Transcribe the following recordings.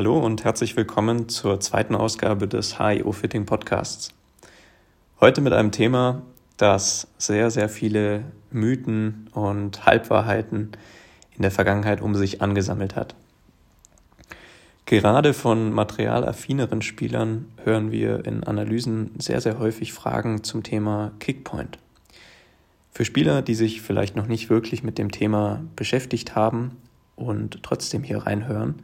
Hallo und herzlich willkommen zur zweiten Ausgabe des HIO Fitting Podcasts. Heute mit einem Thema, das sehr, sehr viele Mythen und Halbwahrheiten in der Vergangenheit um sich angesammelt hat. Gerade von materialaffineren Spielern hören wir in Analysen sehr, sehr häufig Fragen zum Thema Kickpoint. Für Spieler, die sich vielleicht noch nicht wirklich mit dem Thema beschäftigt haben und trotzdem hier reinhören,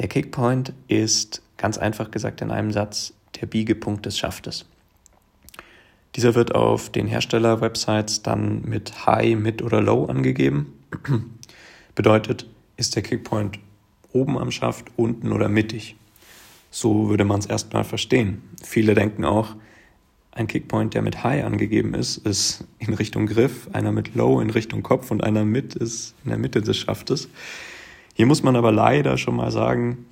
der Kickpoint ist ganz einfach gesagt in einem Satz der Biegepunkt des Schaftes. Dieser wird auf den Hersteller-Websites dann mit High, Mid oder Low angegeben. Bedeutet, ist der Kickpoint oben am Schaft, unten oder mittig? So würde man es erstmal verstehen. Viele denken auch, ein Kickpoint, der mit High angegeben ist, ist in Richtung Griff, einer mit Low in Richtung Kopf und einer mit ist in der Mitte des Schaftes. Hier muss man aber leider schon mal sagen,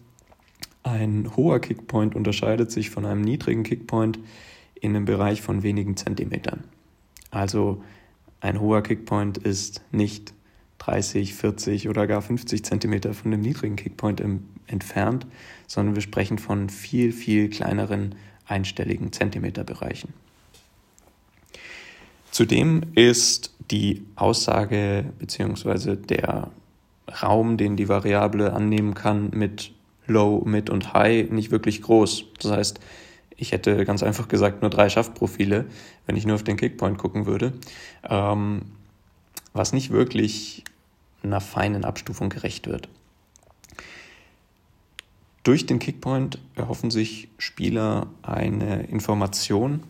ein hoher Kickpoint unterscheidet sich von einem niedrigen Kickpoint in einem Bereich von wenigen Zentimetern. Also ein hoher Kickpoint ist nicht 30, 40 oder gar 50 Zentimeter von dem niedrigen Kickpoint entfernt, sondern wir sprechen von viel, viel kleineren einstelligen Zentimeterbereichen. Zudem ist die Aussage bzw. der Raum, den die Variable annehmen kann, mit Low, Mid und High nicht wirklich groß. Das heißt, ich hätte ganz einfach gesagt nur drei Schaftprofile, wenn ich nur auf den Kickpoint gucken würde, ähm, was nicht wirklich einer feinen Abstufung gerecht wird. Durch den Kickpoint erhoffen sich Spieler eine Information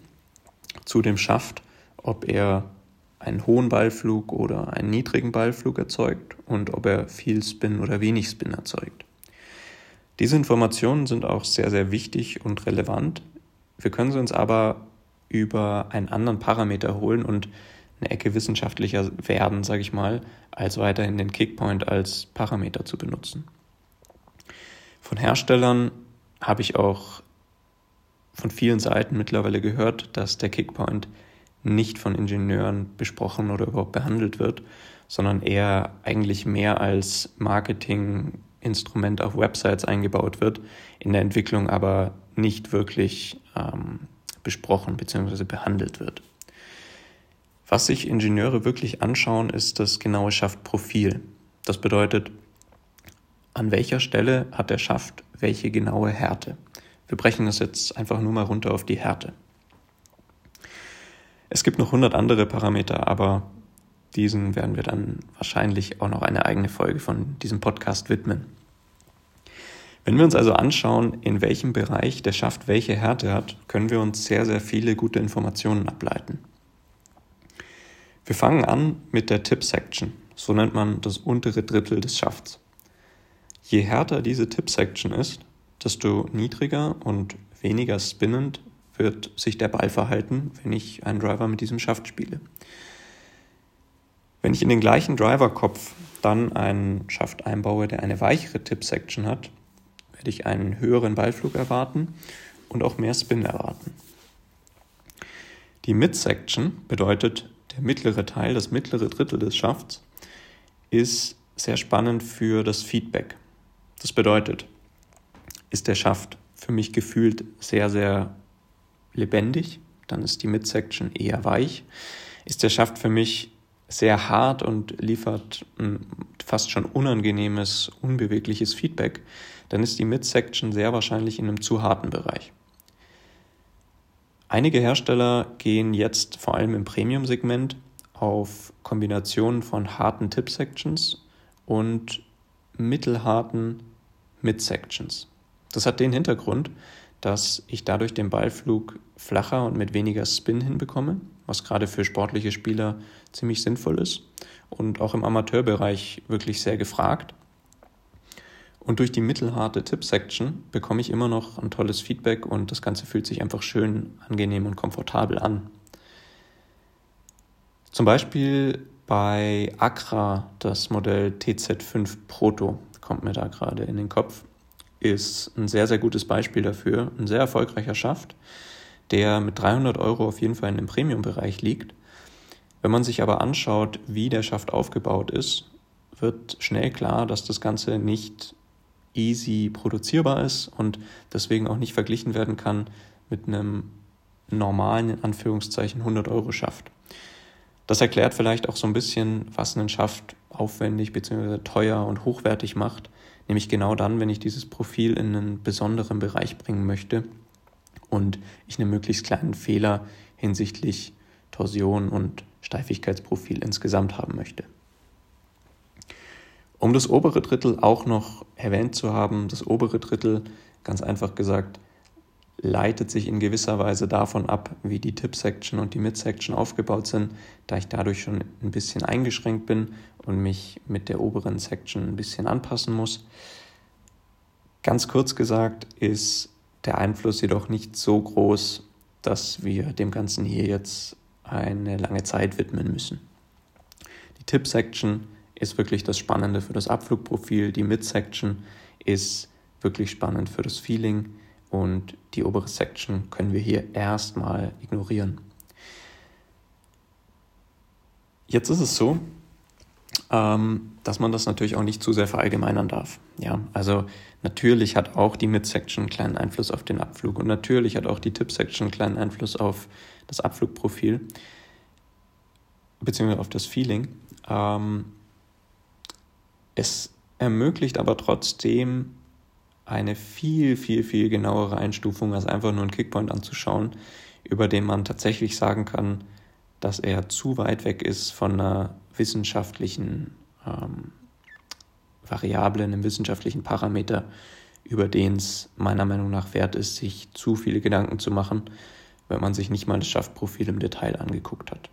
zu dem Schaft, ob er einen hohen Ballflug oder einen niedrigen Ballflug erzeugt und ob er viel Spin oder wenig Spin erzeugt. Diese Informationen sind auch sehr, sehr wichtig und relevant. Wir können sie uns aber über einen anderen Parameter holen und eine Ecke wissenschaftlicher werden, sage ich mal, als weiterhin den Kickpoint als Parameter zu benutzen. Von Herstellern habe ich auch von vielen Seiten mittlerweile gehört, dass der Kickpoint nicht von Ingenieuren besprochen oder überhaupt behandelt wird, sondern eher eigentlich mehr als Marketinginstrument auf Websites eingebaut wird, in der Entwicklung aber nicht wirklich ähm, besprochen bzw. behandelt wird. Was sich Ingenieure wirklich anschauen, ist das genaue Schaftprofil. Das bedeutet, an welcher Stelle hat der Schaft welche genaue Härte. Wir brechen das jetzt einfach nur mal runter auf die Härte. Es gibt noch 100 andere Parameter, aber diesen werden wir dann wahrscheinlich auch noch eine eigene Folge von diesem Podcast widmen. Wenn wir uns also anschauen, in welchem Bereich der Schaft welche Härte hat, können wir uns sehr, sehr viele gute Informationen ableiten. Wir fangen an mit der Tip-Section. So nennt man das untere Drittel des Schafts. Je härter diese Tip-Section ist, desto niedriger und weniger spinnend wird sich der Ball verhalten, wenn ich einen Driver mit diesem Schaft spiele. Wenn ich in den gleichen Driverkopf dann einen Schaft einbaue, der eine weichere Tip-Section hat, werde ich einen höheren Ballflug erwarten und auch mehr Spin erwarten. Die Mid-Section bedeutet der mittlere Teil, das mittlere Drittel des Schafts, ist sehr spannend für das Feedback. Das bedeutet, ist der Schaft für mich gefühlt sehr, sehr lebendig, dann ist die Midsection eher weich. Ist der Schaft für mich sehr hart und liefert ein fast schon unangenehmes, unbewegliches Feedback, dann ist die Midsection sehr wahrscheinlich in einem zu harten Bereich. Einige Hersteller gehen jetzt vor allem im Premium-Segment auf Kombinationen von harten Tip-Sections und mittelharten Mid-Sections. Das hat den Hintergrund, dass ich dadurch den Ballflug flacher und mit weniger Spin hinbekomme, was gerade für sportliche Spieler ziemlich sinnvoll ist und auch im Amateurbereich wirklich sehr gefragt. Und durch die mittelharte Tip-Section bekomme ich immer noch ein tolles Feedback und das Ganze fühlt sich einfach schön, angenehm und komfortabel an. Zum Beispiel bei Accra das Modell TZ5 Proto kommt mir da gerade in den Kopf, ist ein sehr, sehr gutes Beispiel dafür. Ein sehr erfolgreicher Schaft, der mit 300 Euro auf jeden Fall in dem Premium-Bereich liegt. Wenn man sich aber anschaut, wie der Schaft aufgebaut ist, wird schnell klar, dass das Ganze nicht easy produzierbar ist und deswegen auch nicht verglichen werden kann mit einem normalen, in Anführungszeichen, 100 Euro Schaft. Das erklärt vielleicht auch so ein bisschen, was einen Schaft aufwendig bzw. teuer und hochwertig macht, nämlich genau dann, wenn ich dieses Profil in einen besonderen Bereich bringen möchte und ich einen möglichst kleinen Fehler hinsichtlich Torsion und Steifigkeitsprofil insgesamt haben möchte. Um das obere Drittel auch noch erwähnt zu haben, das obere Drittel, ganz einfach gesagt, leitet sich in gewisser Weise davon ab, wie die Tip-Section und die Mid-Section aufgebaut sind, da ich dadurch schon ein bisschen eingeschränkt bin und mich mit der oberen Section ein bisschen anpassen muss. Ganz kurz gesagt ist der Einfluss jedoch nicht so groß, dass wir dem Ganzen hier jetzt eine lange Zeit widmen müssen. Die Tip-Section ist wirklich das Spannende für das Abflugprofil, die Mid-Section ist wirklich spannend für das Feeling und die obere Section können wir hier erstmal ignorieren. Jetzt ist es so, ähm, dass man das natürlich auch nicht zu sehr verallgemeinern darf. Ja, also natürlich hat auch die Mid-Section einen kleinen Einfluss auf den Abflug und natürlich hat auch die Tip-Section einen kleinen Einfluss auf das Abflugprofil beziehungsweise auf das Feeling. Ähm, es ermöglicht aber trotzdem eine viel, viel, viel genauere Einstufung als einfach nur einen Kickpoint anzuschauen, über den man tatsächlich sagen kann, dass er zu weit weg ist von einer wissenschaftlichen ähm, Variable, einem wissenschaftlichen Parameter, über den es meiner Meinung nach wert ist, sich zu viele Gedanken zu machen, wenn man sich nicht mal das Schaftprofil im Detail angeguckt hat.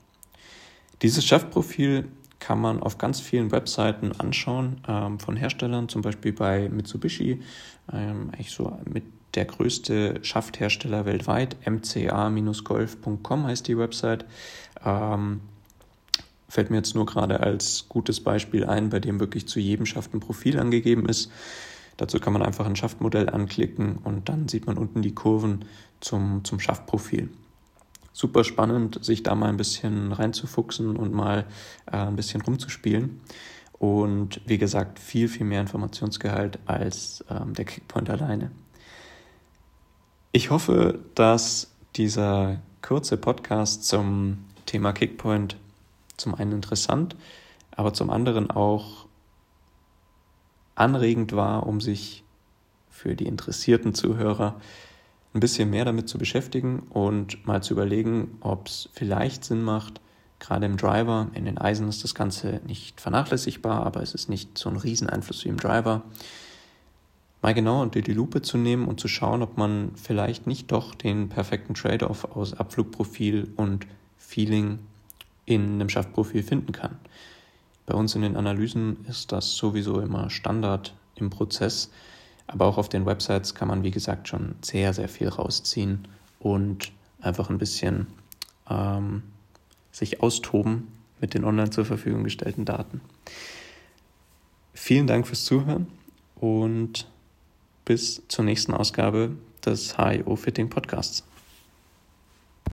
Dieses Schaftprofil kann man auf ganz vielen Webseiten anschauen ähm, von Herstellern, zum Beispiel bei Mitsubishi, ähm, eigentlich so mit der größte Schafthersteller weltweit, mca-golf.com heißt die Website. Ähm, fällt mir jetzt nur gerade als gutes Beispiel ein, bei dem wirklich zu jedem Schaft ein Profil angegeben ist. Dazu kann man einfach ein Schaftmodell anklicken und dann sieht man unten die Kurven zum, zum Schaftprofil super spannend, sich da mal ein bisschen reinzufuchsen und mal äh, ein bisschen rumzuspielen. Und wie gesagt, viel, viel mehr Informationsgehalt als ähm, der Kickpoint alleine. Ich hoffe, dass dieser kurze Podcast zum Thema Kickpoint zum einen interessant, aber zum anderen auch anregend war, um sich für die interessierten Zuhörer ein bisschen mehr damit zu beschäftigen und mal zu überlegen, ob es vielleicht Sinn macht, gerade im Driver, in den Eisen ist das Ganze nicht vernachlässigbar, aber es ist nicht so ein Rieseneinfluss wie im Driver, mal genau unter die Lupe zu nehmen und zu schauen, ob man vielleicht nicht doch den perfekten Trade-off aus Abflugprofil und Feeling in einem Schaftprofil finden kann. Bei uns in den Analysen ist das sowieso immer Standard im Prozess, aber auch auf den Websites kann man, wie gesagt, schon sehr, sehr viel rausziehen und einfach ein bisschen ähm, sich austoben mit den online zur Verfügung gestellten Daten. Vielen Dank fürs Zuhören und bis zur nächsten Ausgabe des HIO Fitting Podcasts.